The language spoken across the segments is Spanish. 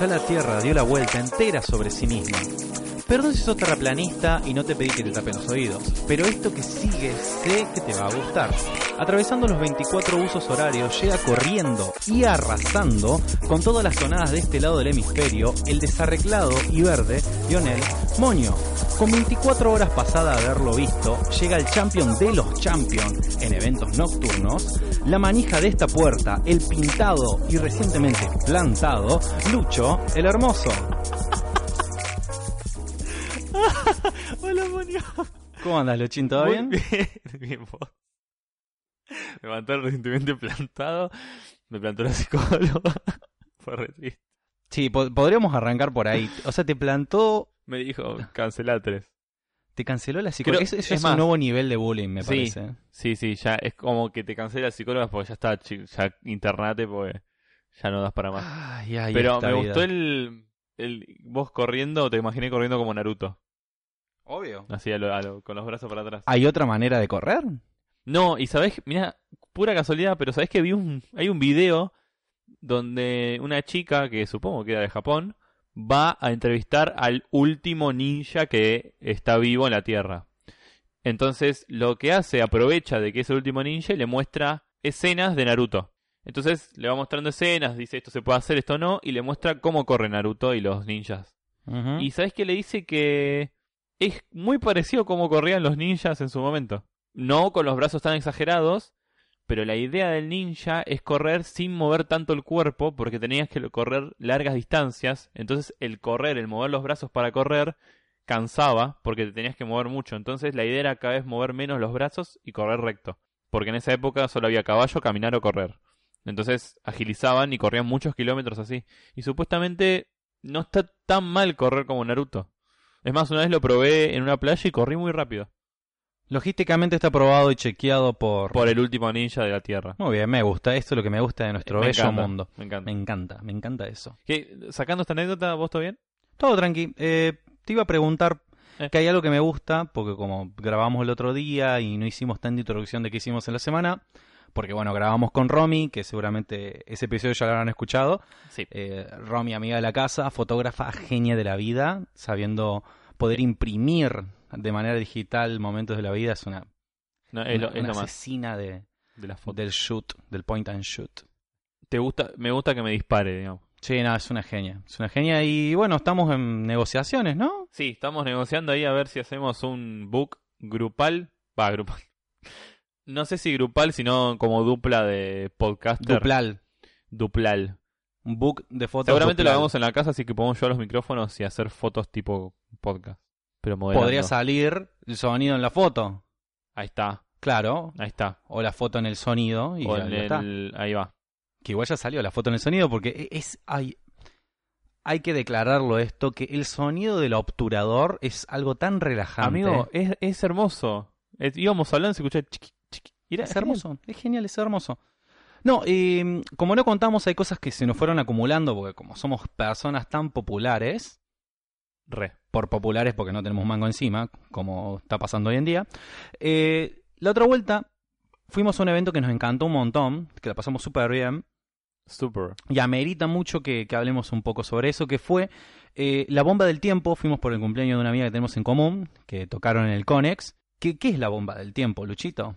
Ya la Tierra dio la vuelta entera sobre sí misma. Perdón si sos terraplanista y no te pedí que te tapen los oídos, pero esto que sigue sé que te va a gustar. Atravesando los 24 usos horarios, llega corriendo y arrasando con todas las tonadas de este lado del hemisferio el desarreglado y verde Lionel Moño. Con 24 horas pasadas de haberlo visto, llega el champion de los champions en eventos nocturnos, la manija de esta puerta, el pintado y recientemente plantado, Lucho el Hermoso. ¿Cómo andas, Luchín? ¿Todo bien? bien, bien, vos. Me levantaron recientemente plantado. Me plantó la psicóloga. Fue re triste. Sí, po- podríamos arrancar por ahí. O sea, te plantó, Me dijo, cancelá tres. te canceló la psicóloga. Eso, eso es es, más- un nuevo nivel de bullying, me Sí. parece. Sí, sí, ya es como que te cancela la psicóloga porque ya está, ya internate porque ya no das para más. Ay, ay, Pero me vida. gustó el, el. Vos corriendo, te imaginé corriendo como Naruto. Obvio. Así a lo- a lo- con los brazos para atrás. ¿Hay otra manera de correr? No, y sabés, mira, pura casualidad, pero sabés que vi un, hay un video donde una chica, que supongo que era de Japón, va a entrevistar al último ninja que está vivo en la Tierra. Entonces, lo que hace, aprovecha de que es el último ninja y le muestra escenas de Naruto. Entonces, le va mostrando escenas, dice esto se puede hacer, esto no, y le muestra cómo corre Naruto y los ninjas. Y sabes que le dice que es muy parecido a cómo corrían los ninjas en su momento. No con los brazos tan exagerados, pero la idea del ninja es correr sin mover tanto el cuerpo porque tenías que correr largas distancias. Entonces el correr, el mover los brazos para correr, cansaba porque te tenías que mover mucho. Entonces la idea era cada vez mover menos los brazos y correr recto. Porque en esa época solo había caballo, caminar o correr. Entonces agilizaban y corrían muchos kilómetros así. Y supuestamente no está tan mal correr como Naruto. Es más, una vez lo probé en una playa y corrí muy rápido. Logísticamente está probado y chequeado por... Por el último ninja de la Tierra. Muy bien, me gusta. Esto es lo que me gusta de nuestro Me bello encanta, mundo. Me encanta. Me encanta, me encanta eso. ¿Qué? Sacando esta anécdota, ¿vos todo bien? Todo tranqui. Eh, te iba a preguntar Eh. que hay algo que me gusta, porque como grabamos el otro día y no hicimos tanta introducción de qué hicimos en la semana, porque bueno, grabamos con Romy, que seguramente ese episodio ya lo habrán escuchado. Sí. Eh, Romy, amiga de la casa, fotógrafa genia de la vida, sabiendo poder imprimir de manera digital momentos de la vida, es una, No, es, lo, una- es una lo más asesina de, de la foto. del shoot, del point and shoot. ¿Te gusta? Me gusta que me dispare, digamos. Sí, no, es una genia, es una genia y bueno, estamos en negociaciones, ¿no? Sí, estamos negociando ahí a ver si hacemos un book grupal. Va, grupal. No sé si grupal, sino como dupla de podcaster. Duplal, Duplal. un book de fotos. Seguramente lo hagamos en la casa, así que podemos llevar los micrófonos y hacer fotos tipo podcast. Pero. Podría salir el sonido en la foto, Ahí está, claro, ahí está. o la foto en el sonido y O en está. el- Ahí va. Que igual ya salió la foto en el sonido porque e, es hay hay que declararlo esto que el sonido del obturador es algo tan relajante. Amigo, es, es hermoso. Es- íbamos hablando y se escuchaba chiqui. Y era es hermoso, es genial, es hermoso. No, eh, como no contamos, hay cosas que se nos fueron acumulando porque como somos personas tan populares, Re. por populares porque no tenemos mango encima, como está pasando hoy en día. Eh, la otra vuelta fuimos a un evento que nos encantó un montón, que la pasamos súper bien, Super. y amerita mucho que, que hablemos un poco sobre eso, que fue eh, la bomba del tiempo. Fuimos por el cumpleaños de una amiga que tenemos en común, que tocaron en el Conex. ¿Qué, qué es la bomba del tiempo, Luchito?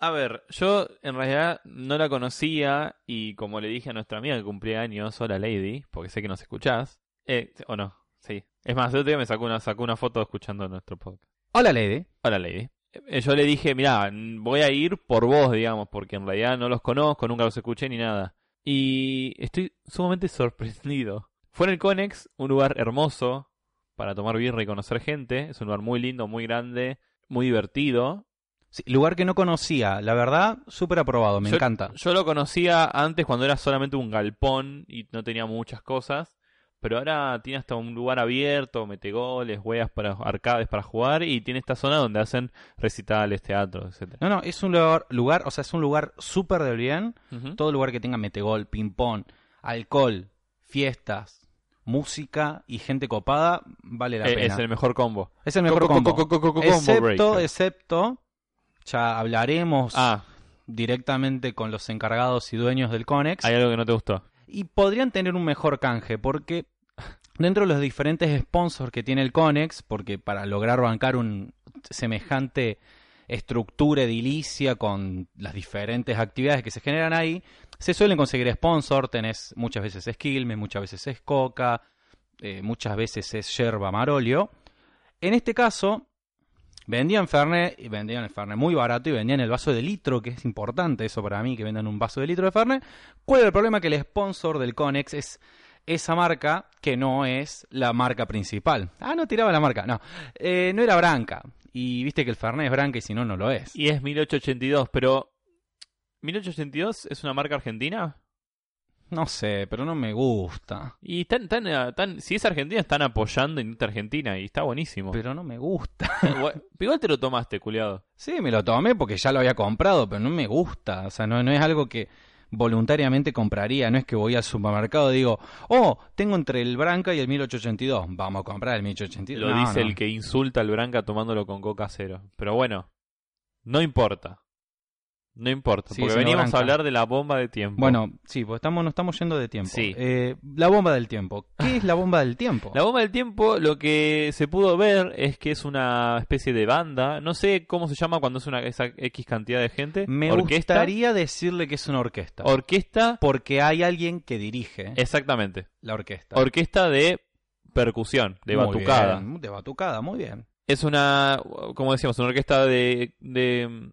A ver, yo en realidad no la conocía y como le dije a nuestra amiga que cumplía años, hola Lady, porque sé que nos escuchás, eh, o no, sí. Es más, otro día me sacó una, sacó una foto escuchando nuestro podcast. Hola, Lady. Hola Lady. Eh, Yo le dije, mira, voy a ir por vos, digamos, porque en realidad no los conozco, nunca los escuché ni nada. Y estoy sumamente sorprendido. Fue en el Conex, un lugar hermoso para tomar birra y conocer gente. Es un lugar muy lindo, muy grande, muy divertido. Sí, lugar que no conocía, la verdad, súper aprobado, me Yo- encanta. Yo lo conocía antes cuando era solamente un galpón y no tenía muchas cosas. Pero ahora tiene hasta un lugar abierto, metegoles, hueas para arcades para jugar y tiene esta zona donde hacen recitales, teatro, etcétera. No, no, es un lugar, lugar o sea, es un lugar súper del bien. Todo lugar que tenga metegol, ping-pong, alcohol, fiestas, música y gente copada, vale la Eh, pena. es el mejor combo. Es el mejor Co- co- combo. co- co- co- co- combo excepto, excepto ya hablaremos Ah, directamente con los encargados y dueños del Conex. hay algo que no te gustó. Y podrían tener un mejor canje, porque dentro de los diferentes sponsors que tiene el Conex, porque para lograr bancar un semejante estructura edilicia con las diferentes actividades que se generan ahí, se suelen conseguir sponsor, tenés muchas veces es Quilmes, muchas veces es Coca, eh, muchas veces es Yerba Marolio. En este caso, vendían Fernet, y vendían el Fernet muy barato y vendían el vaso de litro, que es importante eso para mí, que vendan un vaso de litro de Fernet. ¿Cuál es el problema? Que el sponsor del Conex es esa marca que no es la marca principal. Ah, no tiraba la marca, no. Eh, no era Branca. Y viste que el Fernet es Branca y si no, no lo es. Y es 1882, pero... ¿1882 es una marca argentina? No sé, pero no me gusta. Y tan, tan, eh, tan, si es argentina, están apoyando en Argentina y está buenísimo. Pero no me gusta. Igual igual te lo tomaste, culiado. Sí, me lo tomé porque ya lo había comprado, pero no me gusta. O sea, no, no es algo que voluntariamente compraría. No es que voy al supermercado y digo, oh, tengo entre el Branca y el 1882. Vamos a comprar el 1882. Lo No, dice no. el que insulta al Branca tomándolo con coca cero. Pero bueno, no importa. No importa, porque veníamos a hablar de la bomba de tiempo. Bueno, sí, pues estamos, nos estamos yendo de tiempo. Sí. Eh, la bomba del tiempo. ¿Qué es la bomba del tiempo? La bomba del tiempo, lo que se pudo ver es que es una especie de banda. No sé cómo se llama cuando es una esa X cantidad de gente. Me orquesta. gustaría decirle que es una orquesta. Orquesta. porque hay alguien que dirige Exactamente. la orquesta. Orquesta de percusión, de Muy batucada. bien, de batucada, muy bien. Es una, como decíamos, una orquesta de, de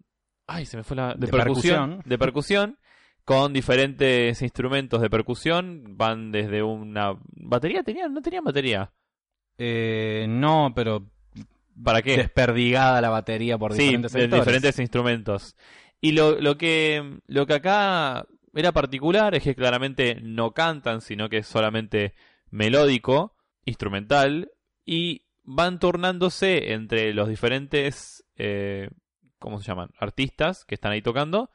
ay, se me fue la, de, De percusión, percusión. de percusión, con diferentes instrumentos de percusión, van desde una batería, tenían, no tenían batería, Eh, no, pero ¿para qué? desperdigada la batería por sí, diferentes de diferentes instrumentos. Y lo, lo que, lo que acá era particular es que claramente no cantan, sino que es solamente melódico, instrumental, y van turnándose entre los diferentes, eh, ¿cómo se llaman? Artistas que están ahí tocando,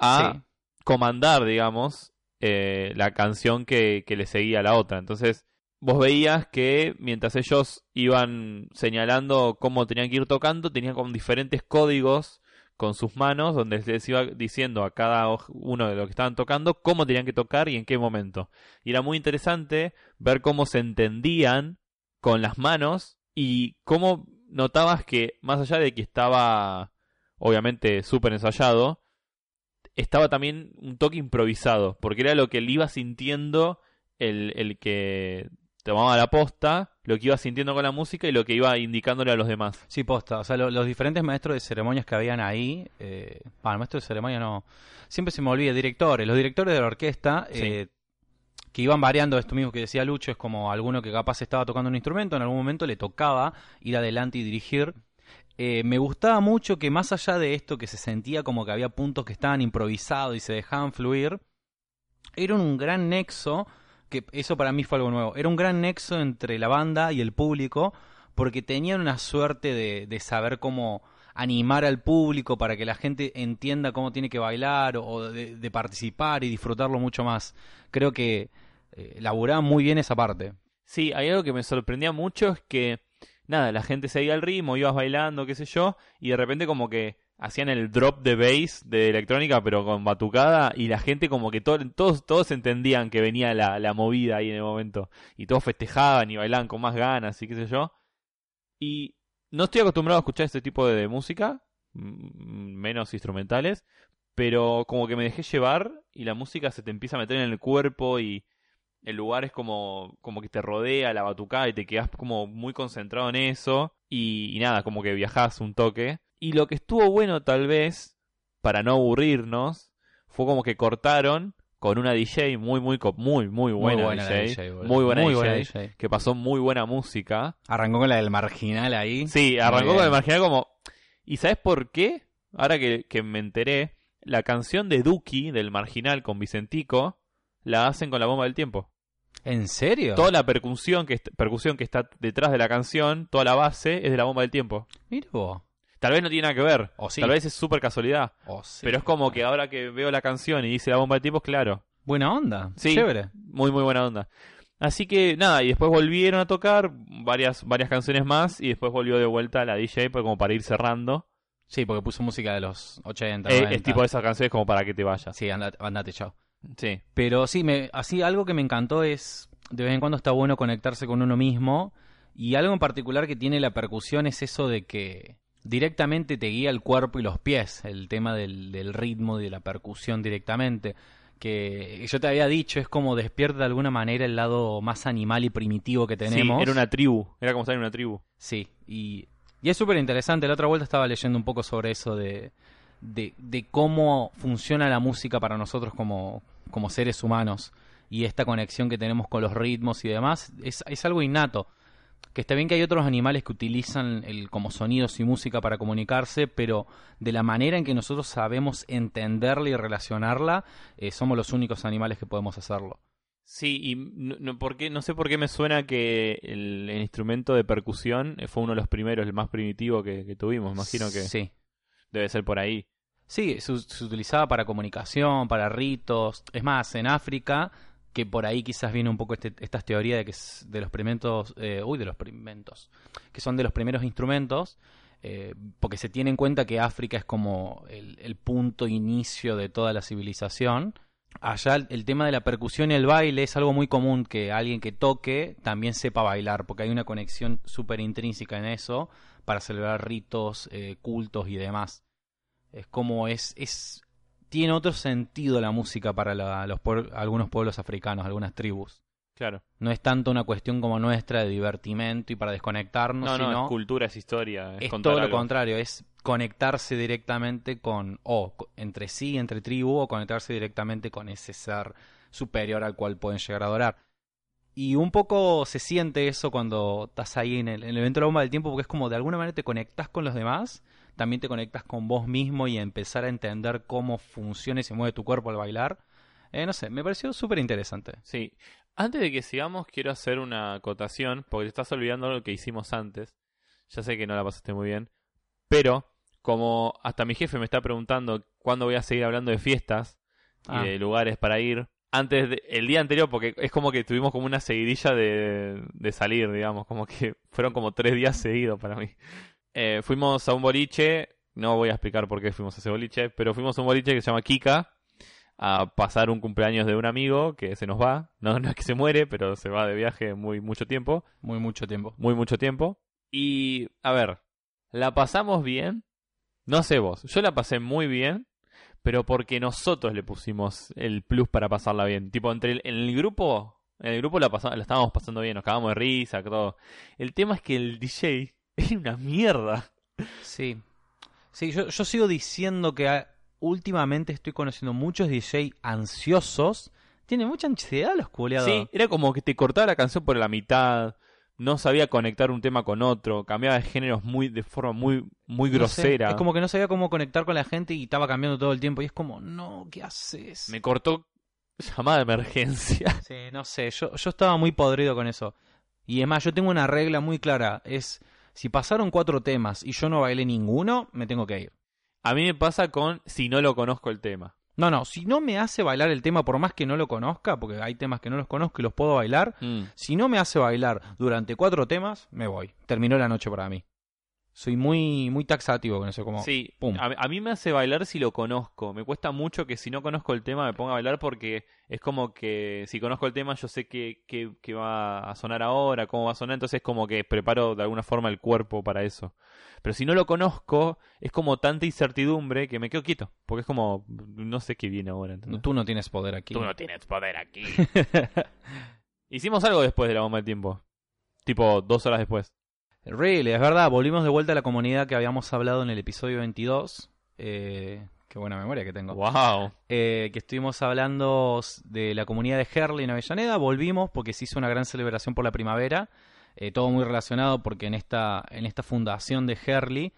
a Sí. comandar, digamos, eh, la canción que, que le seguía a la otra. Entonces, vos veías que mientras ellos iban señalando cómo tenían que ir tocando, tenían con diferentes códigos con sus manos, donde les iba diciendo a cada uno de los que estaban tocando cómo tenían que tocar y en qué momento. Y era muy interesante ver cómo se entendían con las manos y cómo notabas que, más allá de que estaba, obviamente, súper ensayado, estaba también un toque improvisado, porque era lo que él iba sintiendo el, el que tomaba la posta, lo que iba sintiendo con la música y lo que iba indicándole a los demás. Sí, posta. O sea, lo- los diferentes maestros de ceremonias que habían ahí. Eh, bueno, maestros de ceremonia no. Siempre se me olvida. Directores. Los directores de la orquesta. Sí. eh, que iban variando esto mismo que decía Lucho. Es como alguno que capaz estaba tocando un instrumento. En algún momento le tocaba ir adelante y dirigir. Eh, me gustaba mucho que más allá de esto que se sentía como que había puntos que estaban improvisados y se dejaban fluir, era un gran nexo, que eso para mí fue algo nuevo, era un gran nexo entre la banda y el público, porque tenían una suerte de, saber cómo animar al público para que la gente entienda cómo tiene que bailar o de, de participar y disfrutarlo mucho más. Creo que eh, laburaban muy bien esa parte. Sí, hay algo que me sorprendía mucho es que, nada, la gente seguía el ritmo, ibas bailando, qué sé yo, y de repente como que hacían el drop de bass de electrónica, pero con batucada, y la gente como que to- todos, todos entendían que venía la, la movida ahí en el momento, y todos festejaban y bailaban con más ganas y qué sé yo. Y no estoy acostumbrado a escuchar este tipo de, música, menos instrumentales, pero como que me dejé llevar y la música se te empieza a meter en el cuerpo y el lugar es como, como que te rodea la batucada y te quedas como muy concentrado en eso y, y nada, como que viajás un toque. Y lo que estuvo bueno tal vez, para no aburrirnos, fue como que cortaron con una DJ muy, muy, muy, muy buena, buena la DJ, muy buena Muy DJ, buena DJ. que pasó muy buena música. Arrancó con la del marginal ahí. Sí, arrancó Muy con el marginal como... ¿Y sabes por qué? Ahora que, que me enteré, la canción de Duki, del marginal con Vicentico, la hacen con la bomba del tiempo. ¿En serio? Toda la percusión que, percusión que está detrás de la canción, toda la base, es de la bomba del tiempo. Mira vos. Tal vez no tiene nada que ver. O sí. Tal vez es súper casualidad. Oh, sí. Pero es como que ahora que veo la canción y dice la bomba del tiempo, claro. Buena onda. Sí. Chévere. Muy, muy buena onda. Así que nada, y después volvieron a tocar varias, varias canciones más y después volvió de vuelta la DJ pues, como para ir cerrando. Sí, porque puso música de los 80, Eh, 90. es tipo de esas canciones como para que te vayas. Sí, andate, andate, chao. Sí. Pero sí, me, así algo que me encantó es, de vez en cuando está bueno conectarse con uno mismo. Y algo en particular que tiene la percusión es eso de que directamente te guía el cuerpo y los pies, el tema del, del ritmo y de la percusión directamente. Que yo te había dicho, es como despierta de alguna manera el lado más animal y primitivo que tenemos. Sí, era una tribu. Era como estar en una tribu. Sí, y, y es súper interesante. La otra vuelta estaba leyendo un poco sobre eso de, de, de cómo funciona la música para nosotros como, como seres humanos y esta conexión que tenemos con los ritmos y demás. Es, es algo innato. Que está bien que hay otros animales que utilizan el, como sonidos y música para comunicarse, pero de la manera en que nosotros sabemos entenderla y relacionarla, eh, somos los únicos animales que podemos hacerlo. Sí, y no, no, por qué- no sé por qué me suena que el, el instrumento de percusión eh, fue uno de los primeros, el más primitivo que, que tuvimos. Imagino que Sí. debe ser por ahí. Sí, se, se utilizaba para comunicación, para ritos. Es más, en África, que por ahí quizás viene un poco este, estas teorías de que de los primeros, eh, uy, de los primentos, que son de los primeros instrumentos, eh, porque se tiene en cuenta que África es como el, punto inicio de toda la civilización. Allá el, el tema de la percusión y el baile es algo muy común que alguien que toque también sepa bailar, porque hay una conexión súper intrínseca en eso para celebrar ritos, eh, cultos y demás. Es como es, es tiene otro sentido la música para la- los algunos pueblos africanos, algunas tribus. Claro. No es tanto una cuestión como nuestra de divertimento y para desconectarnos, No, no, sino es cultura, es historia. Es, todo lo contrario, es conectarse directamente con, o entre sí, entre tribu, o conectarse directamente con ese ser superior al cual pueden llegar a adorar. Y un poco se siente eso cuando estás ahí en el, en el evento de la bomba del tiempo, porque es como de alguna manera te conectas con los demás, también te conectas con vos mismo y empezar a entender cómo funciona y se mueve tu cuerpo al bailar. Eh, no sé, me pareció súper interesante. Sí. Antes de que sigamos, quiero hacer una acotación, porque te estás olvidando lo que hicimos antes. Ya sé que no la pasaste muy bien. Pero, como hasta mi jefe me está preguntando cuándo voy a seguir hablando de fiestas Ah. y de lugares para ir, antes de- el día anterior, porque es como que tuvimos como una seguidilla de, de salir, digamos, como que fueron como tres días seguidos para mí. Eh, fuimos a un boliche, no voy a explicar por qué fuimos a ese boliche, pero fuimos a un boliche que se llama Kika a pasar un cumpleaños de un amigo que se nos va, no, no es que se muere, pero se va de viaje muy mucho tiempo, Muy mucho tiempo. muy mucho tiempo. Y, a ver, la pasamos bien, no sé vos, yo la pasé muy bien, pero porque nosotros le pusimos el plus para pasarla bien. Tipo, entre el, en el grupo, en el grupo la, la estábamos pasando bien, nos cagamos de risa, todo. El tema es que el DJ es una mierda. Sí. Sí, yo, yo sigo diciendo que ah, últimamente estoy conociendo muchos DJ ansiosos. Tienen mucha ansiedad los culeados. Sí, era como que te cortaba la canción por la mitad, no sabía conectar un tema con otro, cambiaba de géneros muy de forma muy muy No sé, grosera. es como que no sabía cómo conectar con la gente y estaba cambiando todo el tiempo. Y es como, no, ¿qué haces? Me cortó llamada de emergencia. Sí, no sé, yo, yo estaba muy podrido con eso. Y es más, yo tengo una regla muy clara. Es, si pasaron cuatro temas y yo no bailé ninguno, me tengo que ir. A mí me pasa con si no lo conozco el tema. No, no, si no me hace bailar el tema por más que no lo conozca, porque hay temas que no los conozco y los puedo bailar, Mm. Si no me hace bailar durante cuatro temas, me voy. Terminó la noche para mí. Soy muy, muy taxativo con eso, como Sí, pum. a, a mí me hace bailar si lo conozco. Me cuesta mucho que si no conozco el tema me ponga a bailar porque es como que si conozco el tema yo sé que, que, que va a sonar ahora, cómo va a sonar, entonces como que preparo de alguna forma el cuerpo para eso. Pero si no lo conozco, es como tanta incertidumbre que me quedo quieto. Porque es como, no sé qué viene ahora. ¿entendés? Tú no tienes poder aquí. Tú no tienes poder aquí. Hicimos algo después de la bomba del tiempo. Tipo dos horas después. Really, es verdad, volvimos de vuelta a la comunidad que habíamos hablado en el episodio 22. Eh, qué buena memoria que tengo. Wow. Eh, que estuvimos hablando de la comunidad de Herley en Avellaneda. Volvimos porque se hizo una gran celebración por la primavera. Eh, todo muy relacionado porque en esta, en esta fundación de Herley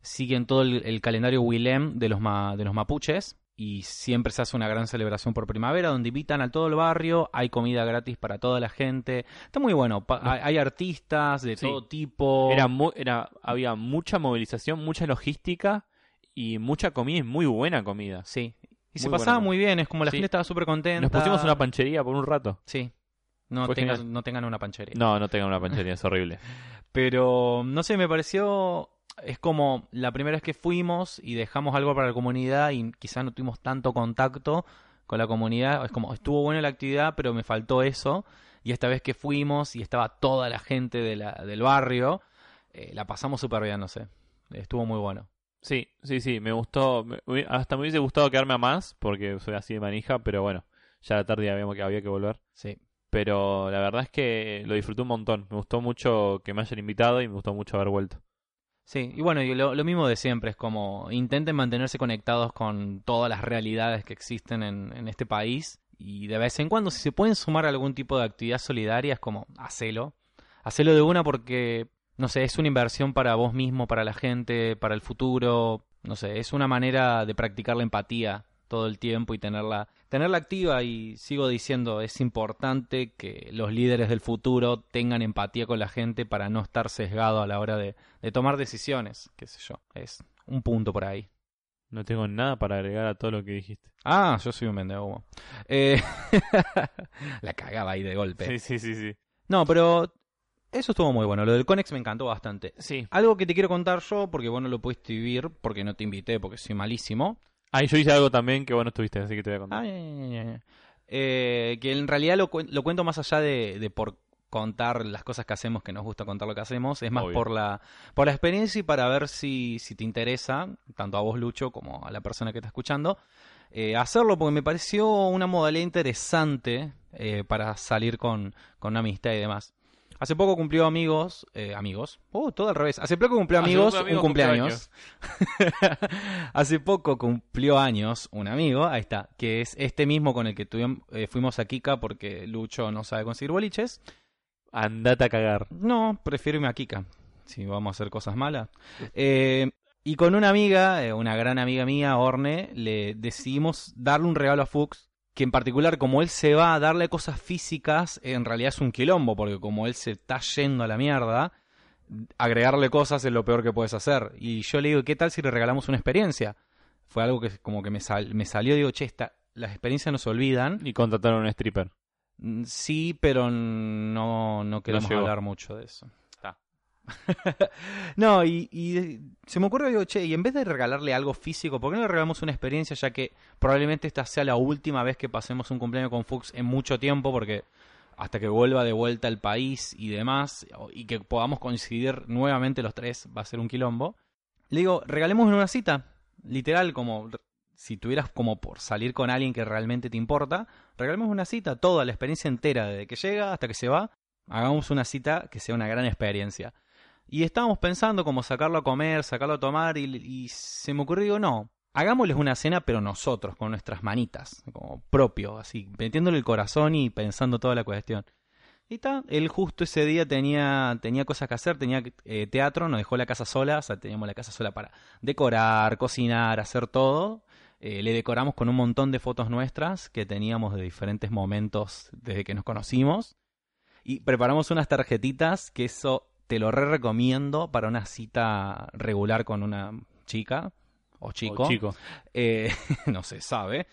siguen todo el, el calendario Willem de los, ma- de los mapuches. Y siempre se hace una gran celebración por primavera donde invitan a todo el barrio, hay comida gratis para toda la gente. Está muy bueno, pa- hay, hay artistas de Sí. todo tipo. Era mu- era, había mucha movilización, mucha logística y mucha comida y muy buena comida. Sí. Y se Muy pasaba muy bien, es como la Sí. gente estaba súper contenta. Nos pusimos una panchería por un rato. Sí. No, tengas- no tengan una panchería. No, no tengan una panchería, es horrible. Pero, no sé, me pareció es como la primera vez que fuimos y dejamos algo para la comunidad y quizás no tuvimos tanto contacto con la comunidad. Es como, estuvo buena la actividad, pero me faltó eso. Y esta vez que fuimos y estaba toda la gente de la, del barrio, eh, la pasamos súper bien, no sé. Estuvo muy bueno. Sí, sí, sí, me gustó. hasta me hubiese gustado quedarme a más, porque soy así de manija, pero bueno, ya la tarde habíamos que había que volver. Sí. Pero la verdad es que lo disfruté un montón. Me gustó mucho que me hayan invitado y me gustó mucho haber vuelto. Sí, y bueno, y lo, lo mismo de siempre, es como intenten mantenerse conectados con todas las realidades que existen en, en este país y de vez en cuando si se pueden sumar a algún tipo de actividad solidaria es como, hacelo. Hacelo de una porque, no sé, es una inversión para vos mismo, para la gente, para el futuro, no sé, es una manera de practicar la empatía todo el tiempo y tenerla, tenerla activa y sigo diciendo, es importante que los líderes del futuro tengan empatía con la gente para no estar sesgado a la hora de, de tomar decisiones, qué sé yo, es un punto por ahí. No tengo nada para agregar a todo lo que dijiste. Ah, yo soy un vendehumo. Eh, la cagaba ahí de golpe. Sí, sí, sí, sí. No, pero eso estuvo muy bueno. Lo del Conex me encantó bastante. Sí. Algo que te quiero contar yo, porque vos no lo pudiste vivir, porque no te invité, porque soy malísimo. Ah, y yo hice algo también que vos no estuviste, así que te voy a contar. Ah, ya, ya, ya, ya. Eh, que en realidad lo, cuen- lo cuento más allá de, de por contar las cosas que hacemos, que nos gusta contar lo que hacemos, es más Obvio. por la, por la experiencia y para ver si, si te interesa, tanto a vos Lucho como a la persona que está escuchando, eh, hacerlo porque me pareció una modalidad interesante eh, para salir con, con una amistad y demás. Hace poco cumplió amigos, eh, amigos, oh, todo al revés. Hace poco cumplió amigos poco amigos un cumpleaños. Hace poco cumplió años un amigo, ahí está, que es este mismo con el que tuvimos, eh, fuimos a Kika porque Lucho no sabe conseguir boliches. Andate a cagar. No, prefiero irme a Kika, si vamos a hacer cosas malas. Eh, y con una amiga, eh, una gran amiga mía, Orne, le decidimos darle un regalo a Fuchs, que en particular como él se va a darle cosas físicas, en realidad es un quilombo, porque como él se está yendo a la mierda, agregarle cosas es lo peor que puedes hacer. Y yo le digo, ¿qué tal si le regalamos una experiencia? Fue algo que como que me, sal- me salió, digo, che, esta- las experiencias no se olvidan. Y contrataron a un stripper. Mm, Sí, pero no, no queremos hablar mucho de eso. No, y, y se me ocurrió, digo, che, y en vez de regalarle algo físico, ¿por qué no le regalamos una experiencia? Ya que probablemente esta sea la última vez que pasemos un cumpleaños con Fuchs en mucho tiempo, porque hasta que vuelva de vuelta al país y demás, y que podamos coincidir nuevamente los tres, va a ser un quilombo. Le digo, regalemos una cita, literal, como si tuvieras como por salir con alguien que realmente te importa, regalemos una cita, toda la experiencia entera, desde que llega hasta que se va, hagamos una cita que sea una gran experiencia. Y estábamos pensando como sacarlo a comer, sacarlo a tomar, y, se me ocurrió, digo, no, hagámosles una cena, pero nosotros, con nuestras manitas, como propio, así, metiéndole el corazón y pensando toda la cuestión. Y está, él justo ese día tenía, tenía cosas que hacer, tenía eh, teatro, nos dejó la casa sola, o sea, teníamos la casa sola para decorar, cocinar, hacer todo. Eh, le decoramos con un montón de fotos nuestras que teníamos de diferentes momentos desde que nos conocimos. Y preparamos unas tarjetitas que eso te lo re recomiendo para una cita regular con una chica o chico. O chico. Eh, no se sabe.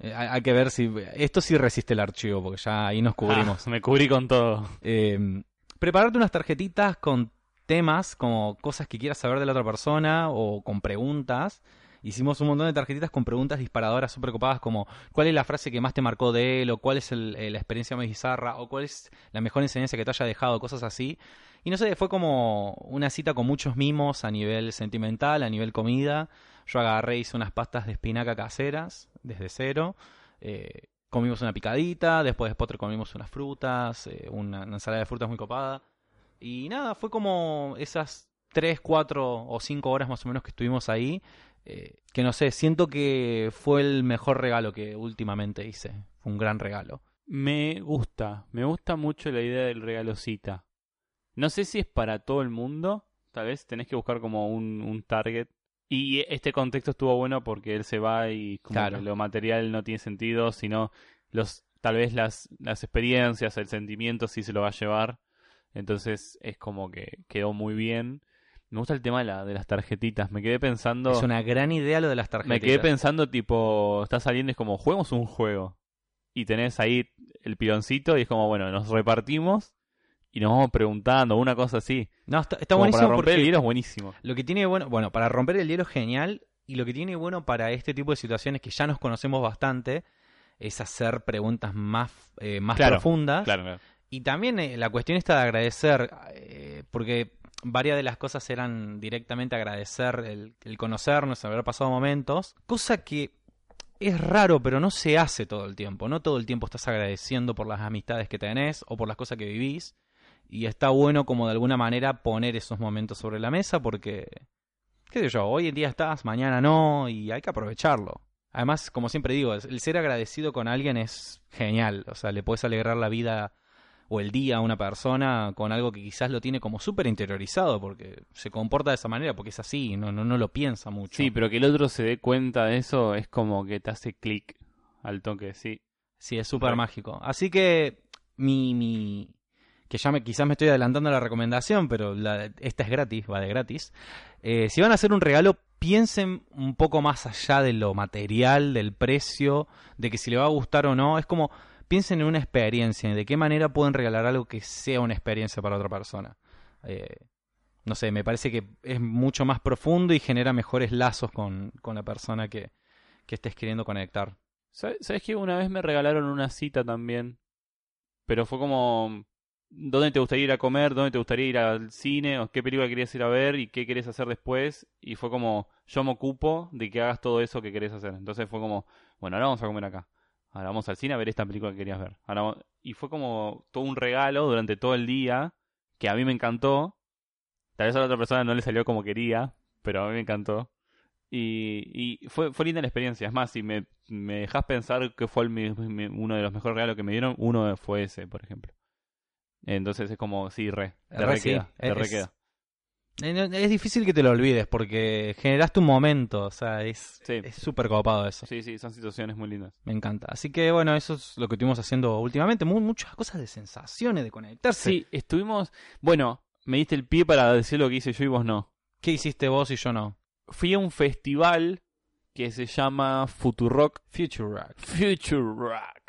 Eh, hay, hay que ver si... Esto sí resiste el archivo porque ya ahí nos cubrimos. Ah, me cubrí con todo. Eh, prepararte unas tarjetitas con temas como cosas que quieras saber de la otra persona o con preguntas. Hicimos un montón de tarjetitas con preguntas disparadoras súper copadas como cuál es la frase que más te marcó de él o cuál es el- la experiencia más bizarra o cuál es la mejor enseñanza que te haya dejado, cosas así. Y no sé, fue como una cita con muchos mimos a nivel sentimental, a nivel comida. Yo agarré, hice unas pastas de espinaca caseras desde cero. Eh, comimos una picadita, después de postre comimos unas frutas, eh, una, una ensalada de frutas muy copada. Y nada, fue como esas 3, 4 o 5 horas más o menos que estuvimos ahí. eh, que no sé, siento que fue el mejor regalo que últimamente hice. Fue un gran regalo. Me gusta, me gusta mucho la idea del regalocita. No sé si es para todo el mundo, tal vez tenés que buscar como un, un target. Y este contexto estuvo bueno porque él se va y como Claro. que lo material no tiene sentido, sino los tal vez las, las experiencias, el sentimiento sí se lo va a llevar. Entonces es como que quedó muy bien. Me gusta el tema de, la, de las tarjetitas. Me quedé pensando... Es una gran idea lo de las Me tarjetas. quedé pensando, tipo, está saliendo es como, juguemos un juego. Y tenés ahí el piloncito y es como, bueno, nos repartimos y nos vamos preguntando, una cosa así. No, está, está Como buenísimo para romper el hielo es buenísimo. lo que tiene bueno, bueno, para romper el hielo es genial y lo que tiene bueno para este tipo de situaciones que ya nos conocemos bastante es hacer preguntas más, eh, más Claro, profundas. Claro, claro. Y también eh, la cuestión está de agradecer, eh, porque varias de las cosas eran directamente agradecer el, el conocernos, haber pasado momentos, cosa que es raro, pero no se hace todo el tiempo. No todo el tiempo estás agradeciendo por las amistades que tenés o por las cosas que vivís. Y está bueno como de alguna manera poner esos momentos sobre la mesa porque, qué sé yo, hoy en día estás, mañana no, y hay que aprovecharlo. Además, como siempre digo, el ser agradecido con alguien es genial. O sea, le puedes alegrar la vida o el día a una persona con algo que quizás lo tiene como súper interiorizado porque se comporta de esa manera, porque es así, no, no, no lo piensa mucho. Sí, pero que el otro se dé cuenta de eso es como que te hace clic al toque, sí. Sí, es súper mágico. Así que mi, mi que ya me, quizás me estoy adelantando a la recomendación, pero esta es gratis, va de gratis. Eh, si van a hacer un regalo, piensen un poco más allá de lo material, del precio, de que si le va a gustar o no. Es como piensen en una experiencia, de qué manera pueden regalar algo que sea una experiencia para otra persona. Eh, no sé, me parece que es mucho más profundo y genera mejores lazos con, con la persona que, que estés queriendo conectar. ¿Sabes, sabes que una vez me regalaron una cita también? Pero fue como, ¿dónde te gustaría ir a comer? ¿Dónde te gustaría ir al cine? ¿O qué película querías ir a ver? ¿Y qué querés hacer después? Y fue como, yo me ocupo de que hagas todo eso que querés hacer. Entonces fue como, bueno, ahora vamos a comer acá. Ahora vamos al cine a ver esta película que querías ver. Ahora Y fue como todo un regalo durante todo el día que a mí me encantó. Tal vez a la otra persona no le salió como quería, pero a mí me encantó. Y, y fue, fue linda la experiencia. Es más, si me, me dejas pensar que fue el mi- uno de los mejores regalos que me dieron, uno fue ese, por ejemplo. Entonces es como, sí, re. Te Re, re sí. queda, te Es- re queda. Eh, Es difícil que te lo olvides porque generaste un momento, o sea, es Sí. es súper copado eso. Sí, sí, son situaciones muy lindas. Me encanta. Así que bueno, eso es lo que estuvimos haciendo últimamente. Mu- muchas cosas de sensaciones, de conectarse. Sí, estuvimos. Bueno, me diste el pie para decir lo que hice yo y vos no. ¿Qué hiciste vos y yo no? Fui a un festival que se llama Futurock. Future Rock. Future Rock.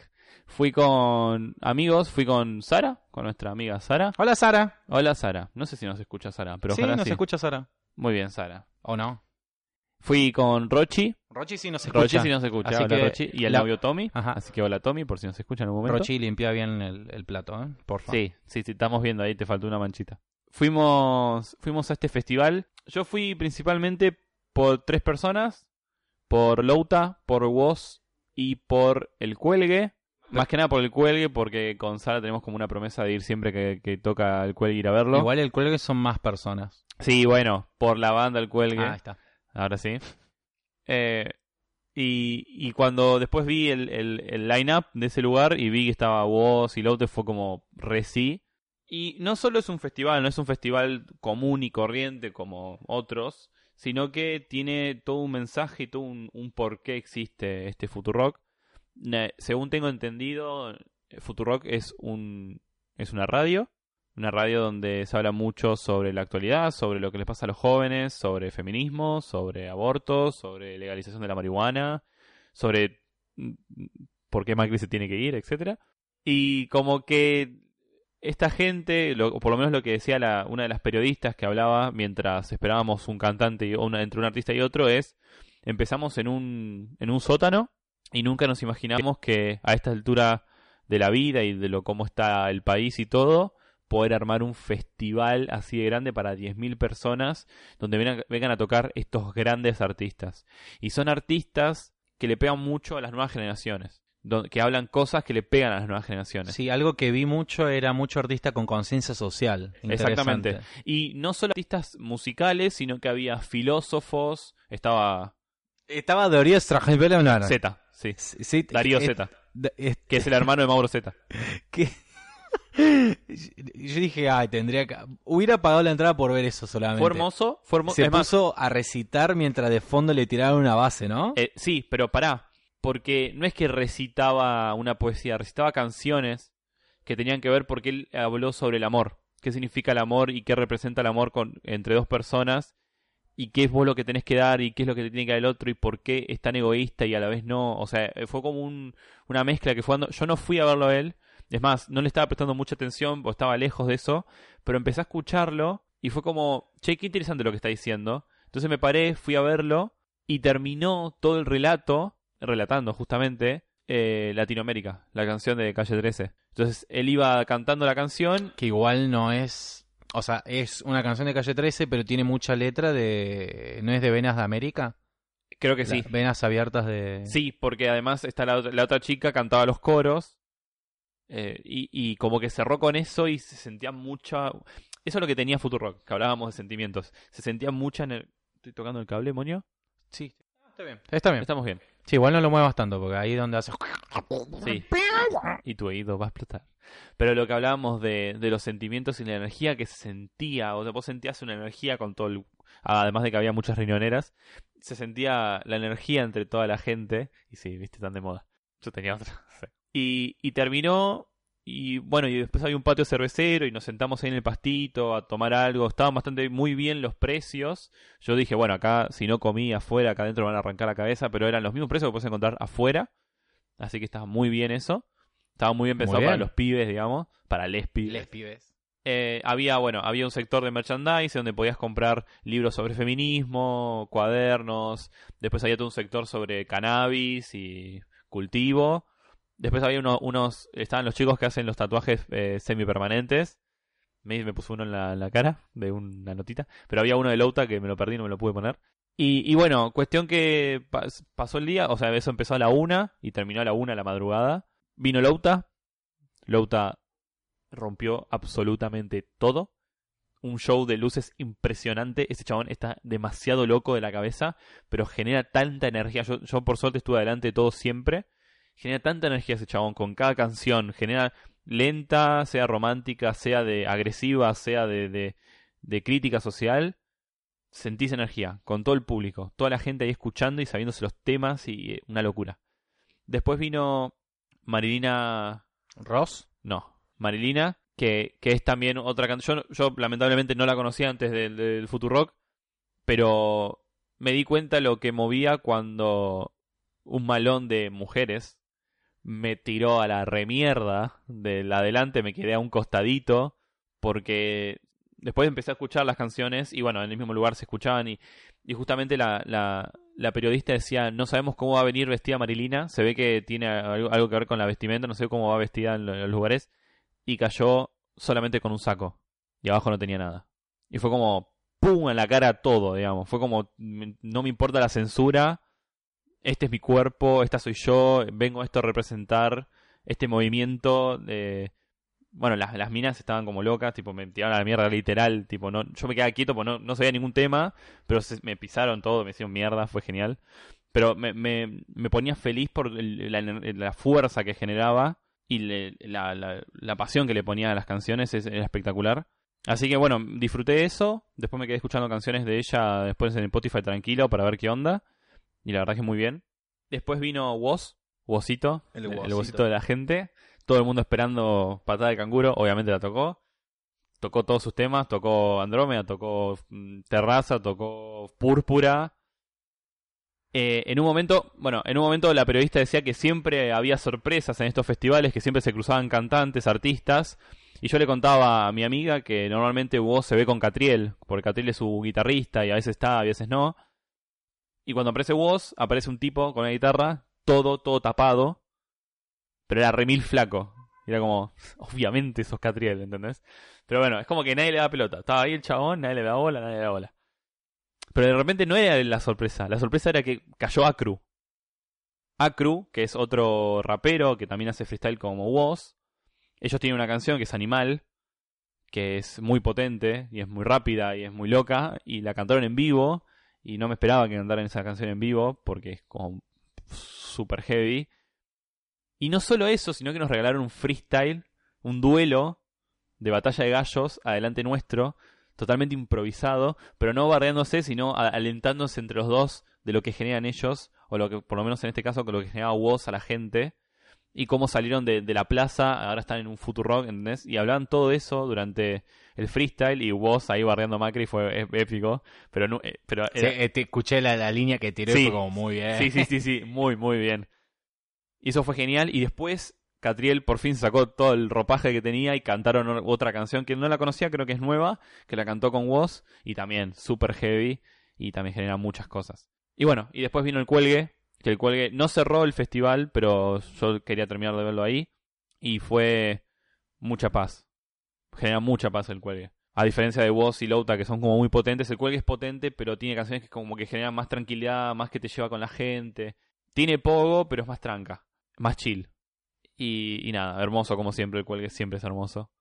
Fui con amigos, fui con Sara, con nuestra amiga Sara. Hola Sara. Hola Sara, no sé si nos escucha Sara, pero sí, ojalá nos sí. escucha Sara. Muy bien, Sara. ¿O no? Fui con Rochi, Rochi sí nos escucha. Rochi sí nos escucha, Así hola que Rochi, y el la- novio Tommy, Ajá. así que hola Tommy, por si nos escucha en un momento. Rochi limpia bien el, el plato, ¿eh? Por favor. Sí, sí, sí, estamos viendo ahí, te faltó una manchita. Fuimos, fuimos a este festival. Yo fui principalmente por tres personas, por Louta, por Woz y por El Cuelgue. Más que nada por El Cuelgue, porque con Sara tenemos como una promesa de ir siempre que, que toca El Cuelgue ir a verlo. Igual el cuelgue son más personas. Sí, bueno, por la banda El Cuelgue. Ah, ahí está. Ahora sí. Eh, y, y cuando después vi el, el, el line-up de ese lugar y vi que estaba Woz y Lotte, fue como re sí. Y no solo es un festival, no es un festival común y corriente como otros, sino que tiene todo un mensaje y todo un, un por qué existe este Futurock. Según tengo entendido, Futurock es un es una radio, una radio donde se habla mucho sobre la actualidad, sobre lo que les pasa a los jóvenes, sobre feminismo, sobre abortos, sobre legalización de la marihuana, sobre por qué Macri se tiene que ir, etcétera. Y como que esta gente, lo- o por lo menos lo que decía la, una de las periodistas que hablaba mientras esperábamos un cantante entre un artista y otro es, empezamos en un, en un sótano y nunca nos imaginamos que a esta altura de la vida y de lo cómo está el país y todo, poder armar un festival así de grande para 10.000 personas donde vengan, vengan a tocar estos grandes artistas. Y son artistas que le pegan mucho a las nuevas generaciones, que hablan cosas que le pegan a las nuevas generaciones. Sí, algo que vi mucho era mucho artista con conciencia social. Exactamente. Y no solo artistas musicales, sino que había filósofos, estaba Estaba Strajevela Z, sí, Sí, Darío Z, que es el hermano de Mauro Z. que- Yo dije, ay, tendría que... Hubiera pagado la entrada por ver eso solamente. Fue hermoso, fue hermoso. Se puso a recitar mientras de fondo le tiraron una base, ¿no? Eh, sí, pero pará, porque no es que recitaba una poesía, recitaba canciones que tenían que ver porque él habló sobre el amor, qué significa el amor y qué representa el amor con, entre dos personas y qué es vos lo que tenés que dar y qué es lo que te tiene que dar el otro y por qué es tan egoísta y a la vez no, o sea, eh, fue como un- una mezcla que fue dando- yo no fui a verlo a él, Es más, no le estaba prestando mucha atención o estaba lejos de eso, pero empecé a escucharlo y fue como, che, qué interesante lo que está diciendo. Entonces me paré, fui a verlo y terminó todo el relato, relatando justamente, eh, Latinoamérica, la canción de Calle 13. Entonces él iba cantando la canción. Que igual no es. O sea, es una canción de calle 13, pero tiene mucha letra de. ¿No es de Venas de América? Creo que sí. Venas abiertas de. Sí, porque además está la, la otra chica cantaba los coros. eh, y, y como que cerró con eso y se sentía mucha. Eso es lo que tenía Futurock, que hablábamos de sentimientos. Se sentía mucha. ener- ¿Estoy tocando el cable, Moño? Sí. Está bien. Está bien. Estamos bien. Sí, igual no lo muevas tanto, porque ahí donde hace. Sí. Y tu oído va a explotar. Pero lo que hablábamos de, de los sentimientos y la energía que se sentía, o sea, vos sentías una energía con todo el... Además de que había muchas riñoneras, se sentía la energía entre toda la gente. Y sí, viste, tan de moda. Yo tenía otra. sí. Y, y terminó, y bueno, y después había un patio cervecero y nos sentamos ahí en el pastito a tomar algo. Estaban bastante muy bien los precios. Yo dije, bueno, acá si no comí afuera, acá adentro me van a arrancar la cabeza, pero eran los mismos precios que puedes encontrar afuera. Así que estaba muy bien eso. Estaba muy bien Muy pensado bien. para los pibes, digamos, para les pibes. Les pibes. Eh, había, bueno, había un sector de merchandise donde podías comprar libros sobre feminismo, cuadernos. Después había todo un sector sobre cannabis y cultivo. Después había uno- unos, estaban los chicos que hacen los tatuajes eh, semipermanentes. Me, me puso uno en la, cara de una notita. Pero había uno de Louta que me lo perdí, no me lo pude poner. Y, y bueno, cuestión que pas- pasó el día, o sea, eso empezó a la una y terminó a la una la madrugada. Vino Louta. Louta rompió absolutamente todo. Un show de luces impresionante. Ese chabón está demasiado loco de la cabeza, pero genera tanta energía. Yo, yo por suerte estuve adelante de todo siempre. Genera tanta energía ese chabón con cada canción. Genera lenta, sea romántica, sea de agresiva, sea de, de, de crítica social. Sentís energía con todo el público. Toda la gente ahí escuchando y sabiéndose los temas y eh, una locura. Después vino Marilina ¿Ross? no, Marilina, que, que es también otra canción. Yo, yo lamentablemente no la conocía antes del, del Futurock, pero me di cuenta lo que movía cuando un malón de mujeres me tiró a la remierda del adelante, me quedé a un costadito, porque después empecé a escuchar las canciones y bueno, en el mismo lugar se escuchaban y, y justamente la, la, la periodista decía, no sabemos cómo va a venir vestida Marilina, se ve que tiene algo, que ver con la vestimenta, no sé cómo va vestida en lo- en los lugares, y cayó solamente con un saco y abajo no tenía nada. Y fue como, ¡pum! en la cara todo, digamos, fue como, "Me- no me importa la censura, este es mi cuerpo, esta soy yo, vengo a esto a representar este movimiento de... Bueno, las, las minas estaban como locas, tipo, me tiraron a la mierda literal, tipo, no, yo me quedaba quieto, pues no, no sabía ningún tema, pero se- me pisaron todo, me hicieron mierda, fue genial. Pero me, me, me ponía feliz por el- la, la fuerza que generaba y le- la, la, la pasión que le ponía a las canciones, es, era espectacular. Así que bueno, disfruté eso, después me quedé escuchando canciones de ella después en Spotify tranquilo para ver qué onda, y la verdad que muy bien. Después vino Woz, Wozito, El el, Wozito. De la gente, todo el mundo esperando patada de canguro, obviamente la tocó. Tocó todos sus temas, tocó Andrómeda, tocó mm, Terraza, tocó Púrpura. Eh, en un momento, bueno, en un momento la periodista decía que siempre había sorpresas en estos festivales, que siempre se cruzaban cantantes, artistas. Y yo le contaba a mi amiga que normalmente vos se ve con Catriel, porque Catriel es su guitarrista y a veces está, a veces no. Y cuando aparece Woz, aparece un tipo con una guitarra, todo, todo tapado, pero era remil flaco. Era como, obviamente sos Catriel, ¿entendés? Pero bueno, es como que nadie le da pelota. Estaba ahí el chabón, nadie le da bola, nadie le da bola. Pero de repente no era la sorpresa. La sorpresa era que cayó Acru. Acru, que es otro rapero que también hace freestyle como Woz. Ellos tienen una canción que es Animal, que es muy potente y es muy rápida y es muy loca. Y la cantaron en vivo. Y no me esperaba que cantaran esa canción en vivo porque es como super heavy. Y no solo eso, sino que nos regalaron un freestyle, un duelo de batalla de gallos adelante nuestro, totalmente improvisado, pero no bardeándose, sino alentándose entre los dos de lo que generan ellos, o lo que, por lo menos en este caso, lo que generaba Woz a la gente, y cómo salieron de, de la plaza, ahora están en un Futurock, ¿entendés? Y hablaban todo eso durante el freestyle, y Woz ahí bardeando a Macri fue épico, pero no, eh, pero era- eh, te escuché la, la línea que tiró y Sí. fue como muy bien. Sí, sí, sí, sí, muy, muy bien. Y eso fue genial. Y después Catriel por fin sacó todo el ropaje que tenía y cantaron otra canción que no la conocía, creo que es nueva, que la cantó con Woz y también super heavy y también genera muchas cosas. Y bueno, y después vino el cuelgue, que el cuelgue no cerró el festival, pero yo quería terminar de verlo ahí y fue mucha paz. Genera mucha paz el cuelgue. A diferencia de Woz y Louta, que son como muy potentes, el cuelgue es potente, pero tiene canciones que como que generan más tranquilidad, más que te lleva con la gente. Tiene pogo, pero es más tranca, más chill. Y, nada, hermoso como siempre, el cuelgue siempre es hermoso.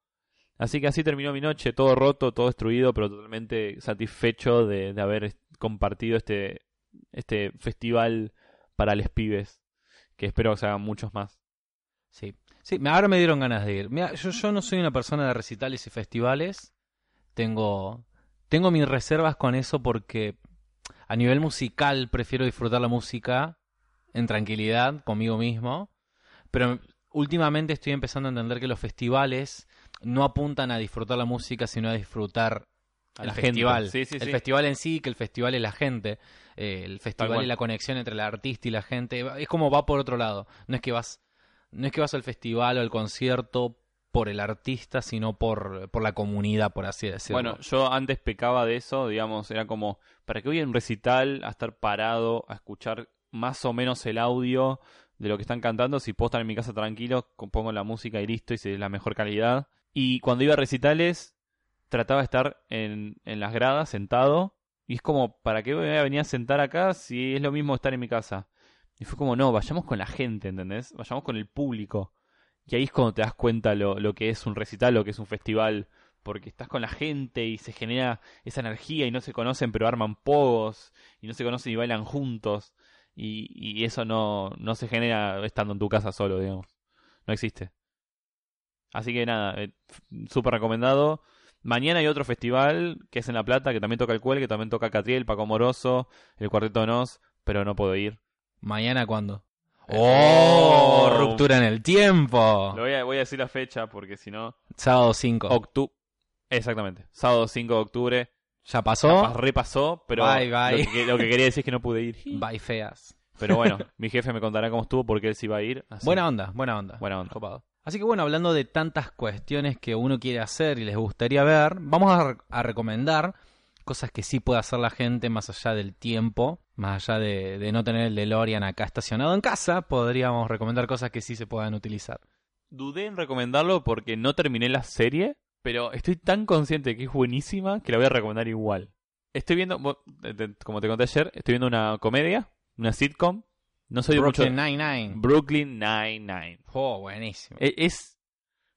Así que así terminó mi noche, todo roto, todo destruido, pero totalmente satisfecho de, de haber compartido este, este festival para les pibes, que espero que se hagan muchos más. Sí, sí, ahora me dieron ganas de ir. Mira, yo, yo no soy una persona de recitales y festivales. Tengo, tengo mis reservas con eso porque a nivel musical prefiero disfrutar la música en tranquilidad conmigo mismo. Pero últimamente estoy empezando a entender que los festivales no apuntan a disfrutar la música, sino a disfrutar A el la gente. festival. Sí, sí, el sí. festival en sí, que el festival es la gente. Eh, el festival es la conexión entre el artista y la gente. Es como va por otro lado. No es que vas, no es que vas al festival o al concierto por el artista, sino por, por la comunidad, por así decirlo. Bueno, yo antes pecaba de eso, digamos, era como, ¿para qué voy a un recital a estar parado, a escuchar más o menos el audio de lo que están cantando? Si puedo estar en mi casa tranquilo, co- pongo la música y listo, y si es la mejor calidad. Y cuando iba a recitales, trataba de estar en, en las gradas, sentado, y es como, ¿para qué voy a venir a sentar acá si es lo mismo estar en mi casa? Y fue como, no, vayamos con la gente, ¿entendés? Vayamos con el público. Y ahí es cuando te das cuenta lo, lo que es un recital, lo que es un festival, porque estás con la gente y se genera esa energía y no se conocen pero arman pogos y no se conocen y bailan juntos y, y eso no, no se genera estando en tu casa solo, digamos. No existe. Así que nada, eh, súper recomendado. Mañana hay otro festival que es en La Plata, que también toca el Cuel, que también toca Catriel, Paco Moroso, el Cuarteto de Nos, pero no puedo ir. ¿Mañana cuándo? ¡Oh! ¡Oh! Ruptura en el tiempo. Lo voy a, voy a decir la fecha porque si no... Sábado 5. Octu Exactamente. Sábado 5 de octubre. ¿Ya pasó? Repasó, pero Bye, bye. Lo, que, lo que quería decir es que no pude ir. Bye, feas. Pero bueno, mi jefe me contará cómo estuvo porque él sí va a ir. así- Buena onda, buena onda. Buena onda. Copado. Así que bueno, hablando de tantas cuestiones que uno quiere hacer y les gustaría ver, vamos a, re- a recomendar cosas que sí puede hacer la gente más allá del tiempo, más allá de, de no tener el DeLorean acá estacionado en casa, podríamos recomendar cosas que sí se puedan utilizar. Dudé en recomendarlo porque no terminé la serie, pero estoy tan consciente de que es buenísima que la voy a recomendar igual. Estoy viendo, como te conté ayer, estoy viendo una comedia, una sitcom. No soy de mucho... Brooklyn Nine-Nine. Brooklyn Nine-Nine. Oh, buenísimo. E- Es,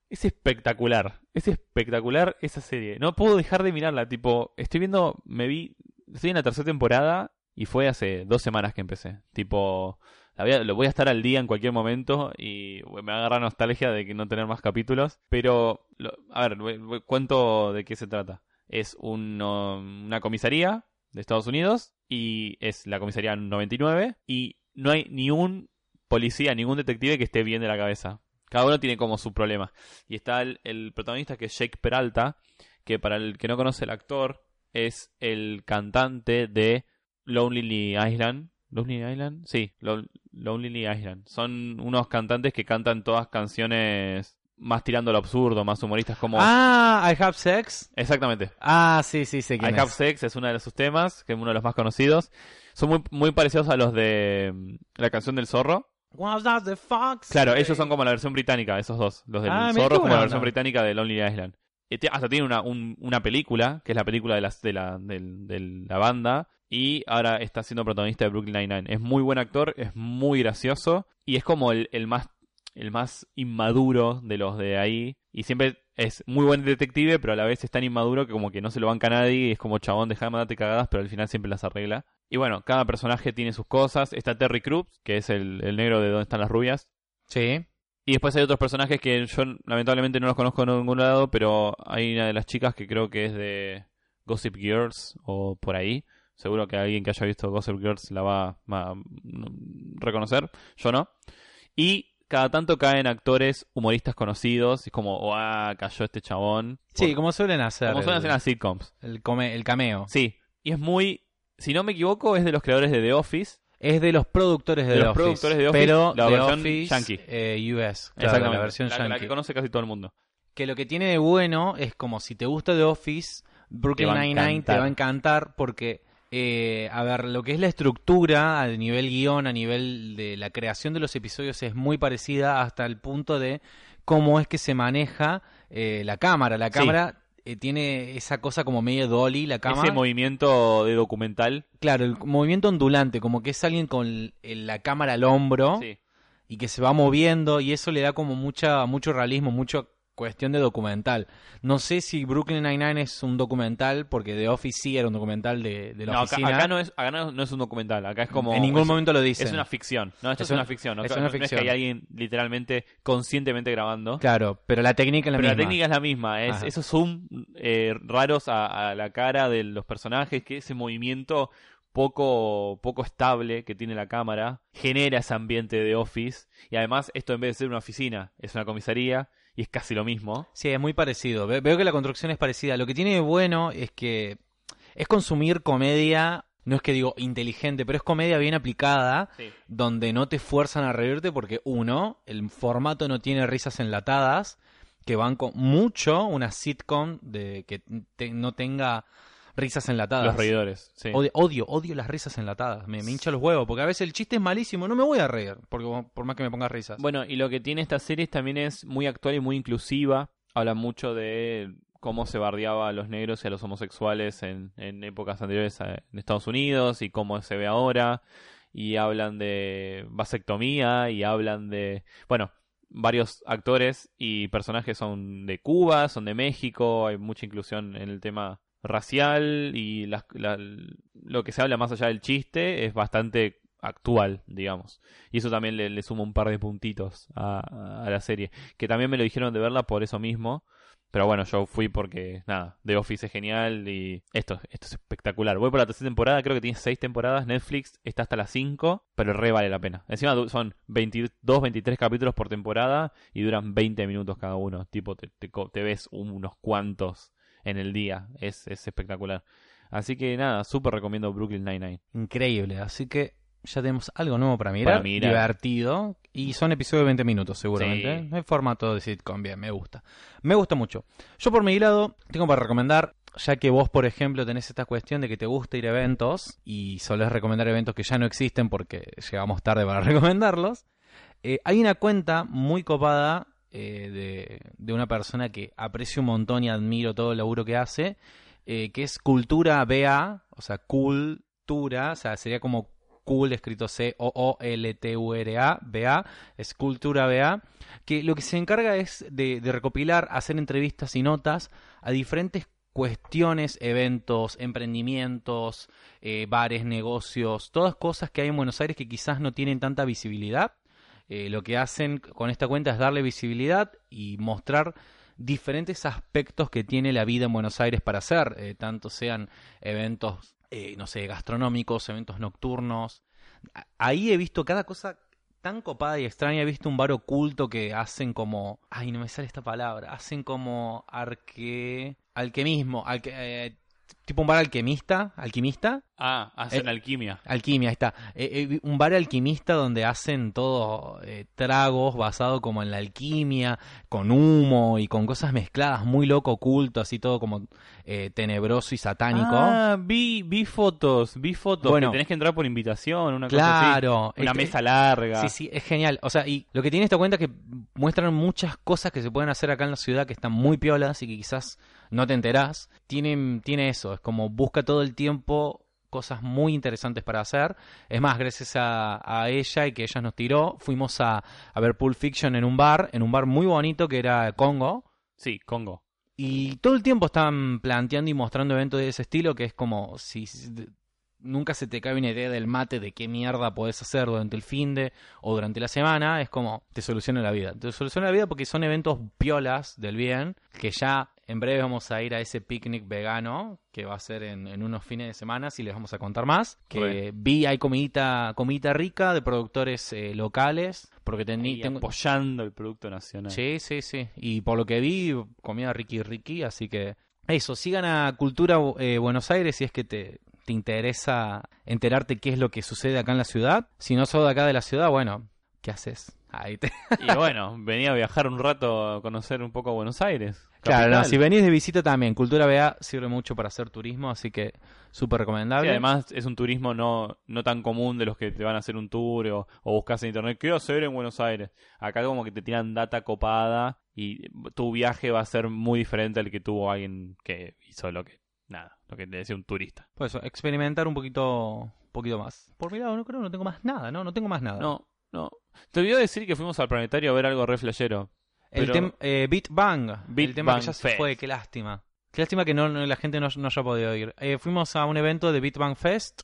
es espectacular. Es espectacular esa serie. No puedo dejar de mirarla. Tipo, estoy viendo, me vi, estoy en la tercera temporada y fue hace dos semanas que empecé. Tipo, la voy a- lo voy a estar al día en cualquier momento y me agarra nostalgia de que no tener más capítulos. Pero, lo- a ver, cuento de qué se trata. Es uno- una comisaría de Estados Unidos y es la comisaría 99 y no hay ni un policía, ningún detective que esté bien de la cabeza. Cada uno tiene como su problema. Y está el, el protagonista que es Jake Peralta, que para el que no conoce el actor, es el cantante de Lonely Island. ¿Lonely Island? Sí, Lon- Lonely Island. Son unos cantantes que cantan todas canciones más tirando al absurdo, más humoristas como... Ah, I Have Sex. Exactamente. Ah, sí, sí, sé I Have. Sex es uno de sus temas, que es uno de los más conocidos. Son muy, muy parecidos a los de mm, la canción del zorro. The fox? Claro, ellos son como la versión británica, esos dos. Los del Ah, zorro como la versión británica de Lonely Island. Te- hasta tiene una, un- una película, que es la película de, las, de, la, de la banda. Y ahora está siendo protagonista de Brooklyn Nine-Nine. Es muy buen actor, es muy gracioso. Y es como el, el más el más inmaduro de los de ahí. Y siempre es muy buen detective, pero a la vez es tan inmaduro que como que no se lo banca a nadie. Y es como chabón, déjame darte cagadas, pero al final siempre las arregla. Y bueno, cada personaje tiene sus cosas. Está Terry Crews, que es el, el negro de Dónde están las rubias. Sí. Y después hay otros personajes que yo lamentablemente no los conozco en ningún lado, pero hay una de las chicas que creo que es de Gossip Girls o por ahí. Seguro que alguien que haya visto Gossip Girls la va, a reconocer. Yo no. Y cada tanto caen actores humoristas conocidos. Y es como, ¡ah! Cayó este chabón. Sí, Por- como suelen hacer. como suelen el, hacer en las sitcoms. el come- el cameo. Sí. Y es muy. Si no me equivoco, es de los creadores de The Office. Es de los productores de, De The los Office, productores de Office, pero la The versión Office, yankee. eh, US, claro, Exactamente. la versión la, la que conoce casi todo el mundo. Que lo que tiene de bueno es como si te gusta The Office, Brooklyn Nine-Nine te va a encantar porque, eh, a ver, lo que es la estructura a nivel guion, a nivel de la creación de los episodios es muy parecida hasta el punto de cómo es que se maneja eh, la cámara. La Sí. cámara eh, tiene esa cosa como medio dolly, la cámara. Ese movimiento de documental. Claro, el movimiento ondulante, como que es alguien con la cámara al hombro Sí. y que se va moviendo y eso le da como mucha mucho realismo, mucha cuestión de documental. No sé si Brooklyn Nine-Nine es un documental porque The Office sí era un documental de, de la No, oficina. acá no es, acá no, no es un documental, acá es como... en ningún es, momento lo dicen. Es una ficción. No, esto Es es, una un- ficción. Es una no es que ficción. hay alguien literalmente, conscientemente grabando. Claro, pero la técnica es la Pero la misma. técnica es la misma, es Ajá. esos zoom eh, raros a, a la cara de los personajes, que ese movimiento poco, poco estable que tiene la cámara genera ese ambiente de office y además esto en vez de ser una oficina es una comisaría y es casi lo mismo. Sí, es muy parecido. Ve- Veo que la construcción es parecida. Lo que tiene de bueno es que es consumir comedia, no es que digo inteligente, pero es comedia bien aplicada. donde no te fuerzan a reírte porque uno, el formato no tiene risas enlatadas, que van con mucho una sitcom de que te- no tenga risas enlatadas. Los reidores, sí. Odio, odio, odio las risas enlatadas, me, me hincha los huevos, porque a veces el chiste es malísimo, no me voy a reír, porque por más que me pongas risas. Bueno, y lo que tiene esta serie también es muy actual y muy inclusiva. Habla mucho de cómo se bardeaba a los negros y a los homosexuales en, en épocas anteriores a- en Estados Unidos y cómo se ve ahora. Y hablan de vasectomía y hablan de... Bueno, varios actores y personajes son de Cuba, son de México, hay mucha inclusión en el tema racial y las- la- lo que se habla más allá del chiste es bastante actual, digamos. Y eso también le, le suma un par de puntitos a, la serie. Que también me lo dijeron de verla por eso mismo. Pero bueno, yo fui porque, nada, The Office es genial y esto, es espectacular. Voy por la tercera temporada, creo que tiene seis temporadas. Netflix está hasta las 5, pero re vale la pena. Encima son 22, 23 capítulos por temporada y duran 20 minutos cada uno. Tipo, te, te te ves unos cuantos en el día. Es, es espectacular. Así que nada, súper recomiendo Brooklyn Nine-Nine. Increíble, así que ya tenemos algo nuevo para mirar, Para mirar. divertido, y son episodios de 20 minutos seguramente. Sí. El formato de sitcom, bien, me gusta. Me gusta mucho. Yo por mi lado tengo para recomendar, ya que vos, por ejemplo, tenés esta cuestión de que te gusta ir a eventos y solés recomendar eventos que ya no existen porque llegamos tarde para recomendarlos. eh, hay una cuenta muy copada eh, de, de una persona que aprecio un montón y admiro todo el laburo que hace, eh, que es Cultura BA, o sea, Cultura, o sea, sería como cool escrito C-O-O-L-T-U-R-A, BA, es Cultura BA, que lo que se encarga es de, recopilar, hacer entrevistas y notas a diferentes cuestiones, eventos, emprendimientos, eh, bares, negocios, todas cosas que hay en Buenos Aires que quizás no tienen tanta visibilidad. Eh, lo que hacen con esta cuenta es darle visibilidad y mostrar diferentes aspectos que tiene la vida en Buenos Aires para hacer, eh, tanto sean eventos, eh, no sé, gastronómicos, eventos nocturnos. Ahí he visto cada cosa tan copada y extraña. He visto un bar oculto que hacen como, ay, no me sale esta palabra, hacen como arque, alquemismo, alque- eh, tipo un bar alquimista, alquimista, Ah, hacen Eh, alquimia. Alquimia, ahí está. Eh, eh, un bar alquimista donde hacen todo eh, tragos basado como en la alquimia, con humo y con cosas mezcladas, muy loco, oculto, así todo como eh, tenebroso y satánico. Ah, vi, vi fotos, vi fotos. Bueno. que tenés que entrar por invitación, una cosa así. claro. Una Este- mesa larga. Sí, sí, es genial. O sea, y lo que tiene esta cuenta es que muestran muchas cosas que se pueden hacer acá en la ciudad que están muy piolas y que quizás no te enterás. Tienen, tiene eso, es como busca todo el tiempo cosas muy interesantes para hacer. Es más, gracias a, a ella y que ella nos tiró, fuimos a, a ver Pulp Fiction en un bar, en un bar muy bonito que era Congo. Sí, Congo. Y todo el tiempo están planteando y mostrando eventos de ese estilo que es como si nunca se te cae una idea del mate de qué mierda podés hacer durante el fin de o durante la semana, es como te soluciona la vida. Te soluciona la vida porque son eventos piolas del bien, que ya en breve vamos a ir a ese picnic vegano que va a ser en, en unos fines de semana y les vamos a contar más. Que Re. vi hay comidita, comidita rica de productores eh, locales, porque tení- tengo, apoyando el producto nacional. Sí, sí, sí. Y por lo que vi, comida Ricky Ricky, así que eso, sigan a Cultura eh, Buenos Aires si es que te, te interesa enterarte qué es lo que sucede acá en la ciudad. Si no sos de acá de la ciudad, bueno, ¿qué haces? Ahí te... Y bueno, venía a viajar un rato a conocer un poco Buenos Aires. Claro, no, si venís de visita también, Cultura BA sirve mucho para hacer turismo, así que súper recomendable. Sí, además es un turismo no, no tan común de los que te van a hacer un tour o, o buscas en internet, quiero hacer en Buenos Aires. Acá como que te tiran data copada y tu viaje va a ser muy diferente al que tuvo alguien que hizo lo que, nada, lo que te decía un turista. Por eso, experimentar un poquito, un poquito más. Por mi lado, no creo, no tengo más nada, ¿no? No tengo más nada. No, no. Te olvidó decir que fuimos al planetario a ver algo re flashero. El pero- tem- eh, Beat Bang, Beat el tema Bang que ya se Fest. fue, qué lástima. Qué lástima que no, no- la gente no, no haya podido ir. Eh, fuimos a un evento de Beat Bang Fest,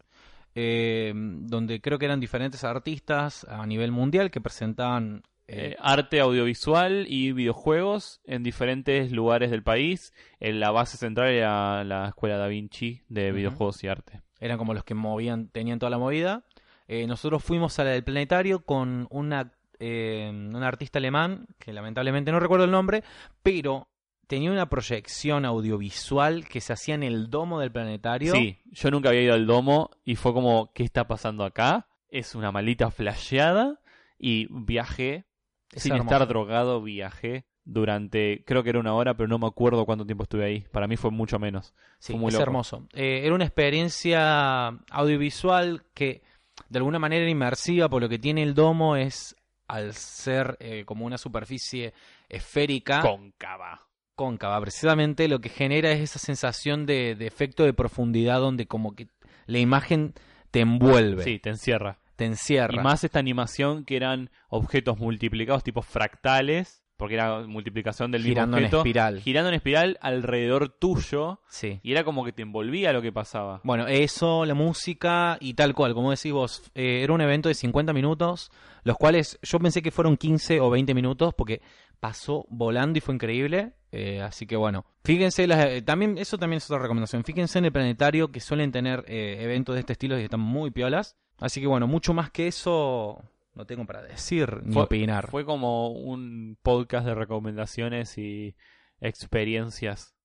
eh, donde creo que eran diferentes artistas a nivel mundial que presentaban... eh, arte audiovisual y videojuegos en diferentes lugares del país. En la base central era la Escuela Da Vinci de videojuegos y arte. eran como los que movían, tenían toda la movida. Eh, nosotros fuimos a la del planetario con una, eh, un artista alemán, que lamentablemente no recuerdo el nombre, pero tenía una proyección audiovisual que se hacía en el domo del planetario. Sí, yo nunca había ido al domo y fue como, ¿qué está pasando acá? Es una malita flasheada y viajé, Es sin hermoso. estar drogado, viajé durante, creo que era una hora, pero no me acuerdo cuánto tiempo estuve ahí. Para mí fue mucho menos. Sí, Fue muy es loco. hermoso. Eh, era una experiencia audiovisual que de alguna manera era inmersiva, por lo que tiene el domo es, al ser eh, como una superficie esférica, Cóncava. cóncava, precisamente lo que genera es esa sensación de, de efecto de profundidad donde como que la imagen te envuelve, Sí, te encierra. Te encierra. Y más esta animación que eran objetos multiplicados, tipo fractales, porque era multiplicación del girando mismo en objeto, espiral. girando en espiral alrededor tuyo, Sí. y era como que te envolvía lo que pasaba. Bueno, eso, la música y tal cual, como decís vos, eh, era un evento de 50 minutos, los cuales yo pensé que fueron 15 o 20 minutos porque pasó volando y fue increíble. eh, así que bueno, fíjense, las- eh, también eso también es otra recomendación. Fíjense en el planetario que suelen tener eventos de este estilo y están muy piolas. Así que bueno, mucho más que eso no tengo para decir ni Fue- opinar. Fue como un podcast de recomendaciones y experiencias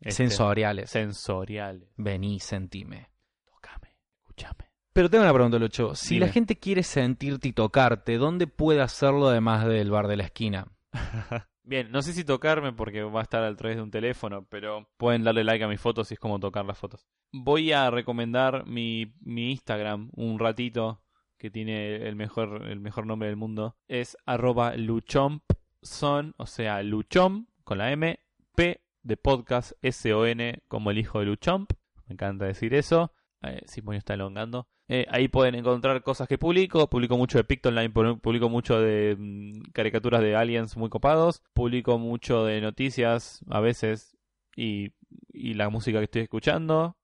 este, Sensoriales. sensoriales. Vení, sentime. Tócame, escúchame. Pero tengo una pregunta, Lucho. Si Dime. la gente quiere sentirte y tocarte, ¿dónde puede hacerlo además del bar de la esquina? Bien, no sé si tocarme porque va a estar a través de un teléfono, pero pueden darle like a mis fotos y es como tocar las fotos. Voy a recomendar mi, mi Instagram un ratito, que tiene el mejor, el mejor nombre del mundo. Es arroba luchompson, o sea, luchomp con la M, P de podcast, S-O-N como el hijo de Luchomp. Me encanta decir eso. Eh, Simonio está elongando. Eh, ahí pueden encontrar cosas que publico. Publico mucho de Pictoline, pu- publico mucho de mm, caricaturas de aliens muy copados. Publico mucho de noticias a veces y, y la música que estoy escuchando.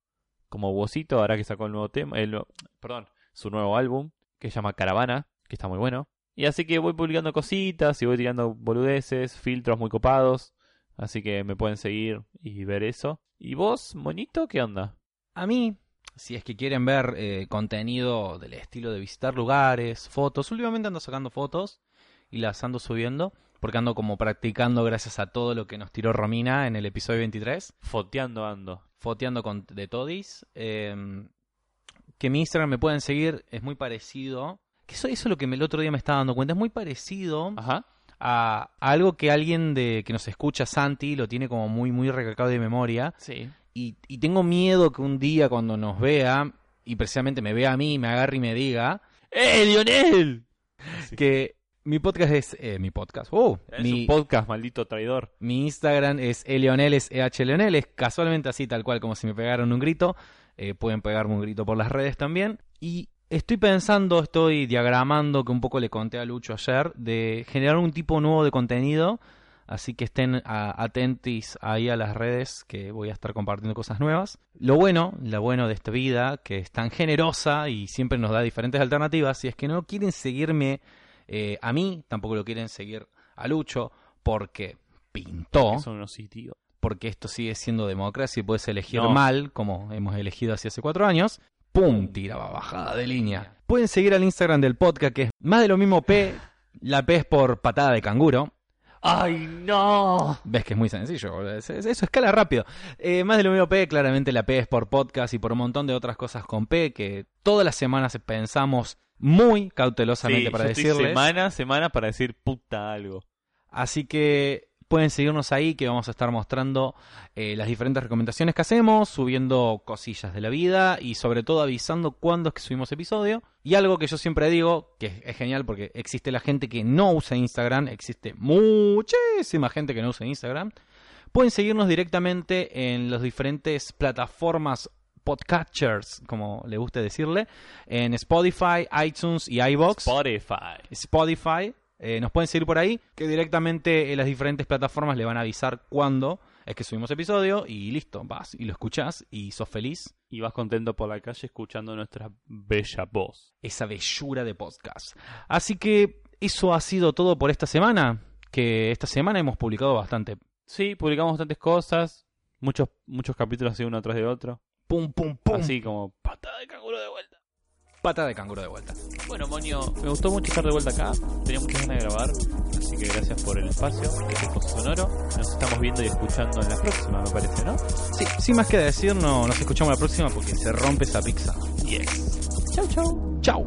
Como Wosito, ahora que sacó el nuevo tema, el, perdón, su nuevo álbum que se llama Caravana, que está muy bueno. Y así que voy publicando cositas y voy tirando boludeces, filtros muy copados. Así que me pueden seguir y ver eso. ¿Y vos, monito, qué onda? A mí, si es que quieren ver eh, contenido del estilo de visitar lugares, fotos, últimamente ando sacando fotos y las ando subiendo porque ando como practicando gracias a todo lo que nos tiró Romina en el episodio 23, Foteando ando. foteando con de todis. eh, que mi Instagram me pueden seguir, es muy parecido. Que eso, eso es lo que me- el otro día me estaba dando cuenta, es muy parecido Ajá. a, a algo que alguien de que nos escucha, Santi, lo tiene como muy, muy recalcado de memoria. Sí. Y, y tengo miedo que un día cuando nos vea, y precisamente me vea a mí, me agarre y me diga, ¡Eh, Lionel! que mi podcast es... eh, mi podcast. Oh, Es mi, un podcast, maldito traidor. mi Instagram es elionel, es ehleonel, es casualmente así, tal cual como si me pegaron un grito. Eh, pueden pegarme un grito por las redes también. Y estoy pensando, estoy diagramando, que un poco le conté a Lucho ayer, de generar un tipo nuevo de contenido. Así que estén atentis ahí a las redes que voy a estar compartiendo cosas nuevas. Lo bueno, lo bueno de esta vida, que es tan generosa y siempre nos da diferentes alternativas, si es que no quieren seguirme eh, a mí, tampoco lo quieren seguir a Lucho, porque pintó son unos idiotas. porque esto sigue siendo democracia y puedes elegir No. mal, como hemos elegido así hace cuatro años. ¡Pum! Tiraba bajada de línea. Pueden seguir al Instagram del podcast, que es más de lo mismo P. La P es por patada de canguro. ¡Ay, no! Ves que es muy sencillo, boludo. Es- es- eso escala rápido. Eh, más de lo mismo P, claramente la P es por podcast y por un montón de otras cosas con P que todas las semanas pensamos muy cautelosamente Sí, para yo estoy decirles. semana a semana para decir puta algo. Así que pueden seguirnos ahí que vamos a estar mostrando eh, las diferentes recomendaciones que hacemos, subiendo cosillas de la vida y sobre todo avisando cuándo es que subimos episodio. Y algo que yo siempre digo, que es, es genial porque existe la gente que no usa Instagram, existe muchísima gente que no usa Instagram. Pueden seguirnos directamente en las diferentes plataformas podcatchers, como le guste decirle, en Spotify, iTunes y iBox. Spotify. Spotify. Eh, nos pueden seguir por ahí, que directamente en las diferentes plataformas le van a avisar cuándo es que subimos episodio y listo, vas y lo escuchás y sos feliz. Y vas contento por la calle escuchando nuestra bella voz. Esa bellura de podcast. Así que eso ha sido todo por esta semana, que esta semana hemos publicado bastante. Sí, publicamos bastantes cosas. Muchos, muchos capítulos así uno tras de otro. Pum, pum, pum. Así como patada de canguro de vuelta. Pata de canguro de vuelta. Bueno, Moño, me gustó mucho estar de vuelta acá. Tenía muchas ganas de grabar. Así que gracias por el espacio, el sonoro. Nos estamos viendo y escuchando en la próxima, me parece, ¿no? Sí, sin más que decir, no, nos escuchamos la próxima porque se rompe esa pizza. Yes. Chau, chau. Chau.